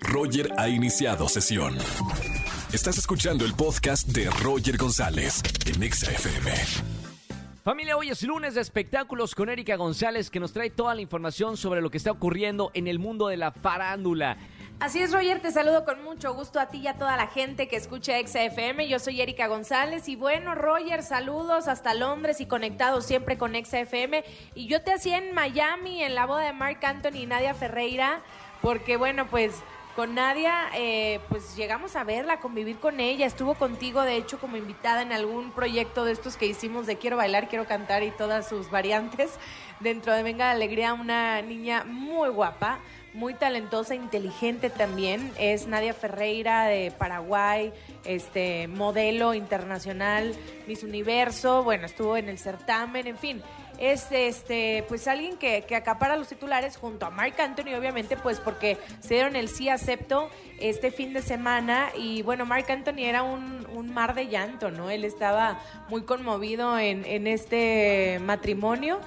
Roger ha iniciado sesión. Estás escuchando el podcast de Roger González en Exa FM. Familia, hoy es lunes de espectáculos con Erika González que nos trae toda la información sobre lo que está ocurriendo en el mundo de la farándula. Así es, Roger, te saludo con mucho gusto a ti y a toda la gente que escucha XFM. Yo soy Erika González y bueno, Roger, saludos hasta Londres y conectados siempre con XFM. Y yo te hacía en Miami en la boda de Mark Anthony y Nadia Ferreira, porque bueno, pues con Nadia, eh, pues llegamos a verla, a convivir con ella. Estuvo contigo, de hecho, como invitada en algún proyecto de estos que hicimos de Quiero bailar, quiero cantar y todas sus variantes. Dentro de Venga la Alegría, una niña muy guapa muy talentosa, inteligente también. Es Nadia Ferreira de Paraguay, este modelo internacional, Miss Universo, bueno, estuvo en el certamen, en fin. Es este, pues alguien que, que acapara los titulares junto a Mark Anthony, obviamente, pues porque se dieron el sí acepto este fin de semana. Y bueno, Mark Anthony era un, un mar de llanto, ¿no? Él estaba muy conmovido en, en este matrimonio.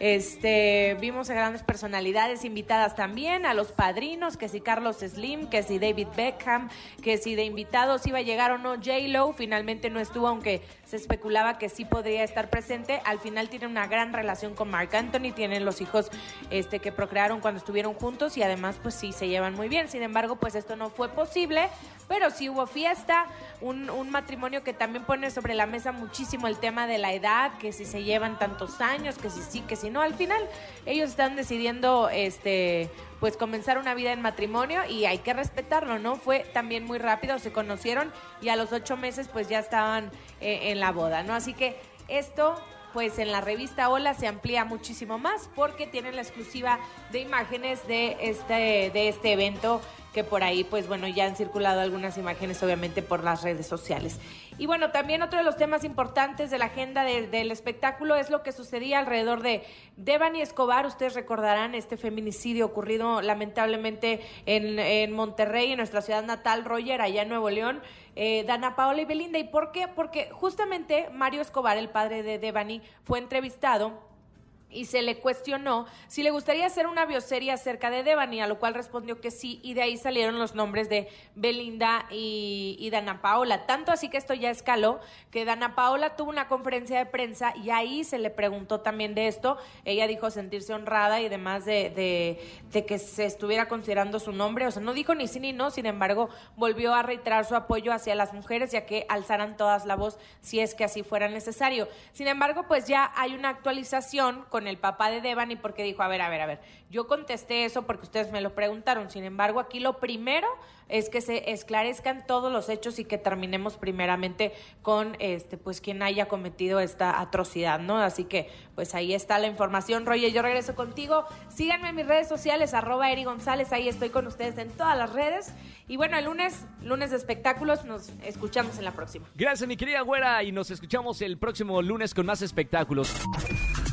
Este, vimos a grandes personalidades invitadas también, a los padrinos, que si Carlos Slim, que si David Beckham, que si de invitados iba a llegar o no J-Lo, finalmente no estuvo, aunque se especulaba que sí podría estar presente. Al final tiene una gran relación con Mark Anthony, tienen los hijos este, que procrearon cuando estuvieron juntos y además pues sí se llevan muy bien. Sin embargo, pues esto no fue posible, pero sí hubo fiesta, un, matrimonio que también pone sobre la mesa muchísimo el tema de la edad, que si se llevan tantos años, que si sí, que si no. Al final ellos están decidiendo este pues comenzar una vida en matrimonio y hay que respetarlo, ¿no? Fue también muy rápido, se conocieron y a los ocho meses pues ya estaban eh, en la boda, ¿no? Así que esto pues en la revista Hola se amplía muchísimo más porque tienen la exclusiva de imágenes de este, de este evento que por ahí, pues bueno, ya han circulado algunas imágenes obviamente por las redes sociales. Y bueno, también otro de los temas importantes de la agenda del espectáculo es lo que sucedía alrededor de Devani Escobar. Ustedes recordarán este feminicidio ocurrido lamentablemente en, en Monterrey, en nuestra ciudad natal, Roger, allá en Nuevo León. Eh, Dana Paola y Belinda. ¿Y por qué? Porque justamente Mario Escobar, el padre de Devani, fue entrevistado y se le cuestionó si le gustaría hacer una bioserie acerca de Devani, a lo cual respondió que sí, y de ahí salieron los nombres de Belinda y, Dana Paola. Tanto así que esto ya escaló, que Dana Paola tuvo una conferencia de prensa y ahí se le preguntó también de esto. Ella dijo sentirse honrada y demás de, de, de que se estuviera considerando su nombre. O sea, no dijo ni sí ni no, sin embargo, volvió a reiterar su apoyo hacia las mujeres, ya que alzaran todas la voz si es que así fuera necesario. Sin embargo, pues ya hay una actualización con el papá de Devani porque dijo, a ver, a ver, a ver, yo contesté eso porque ustedes me lo preguntaron, sin embargo, aquí lo primero es que se esclarezcan todos los hechos y que terminemos primeramente con este pues quien haya cometido esta atrocidad, ¿no? Así que pues ahí está la información, Roger, yo regreso contigo. Síganme en mis redes sociales, arroba Eri González, ahí estoy con ustedes en todas las redes. Y bueno, el lunes, lunes de espectáculos, nos escuchamos en la próxima. Gracias, mi querida güera, y nos escuchamos el próximo lunes con más espectáculos.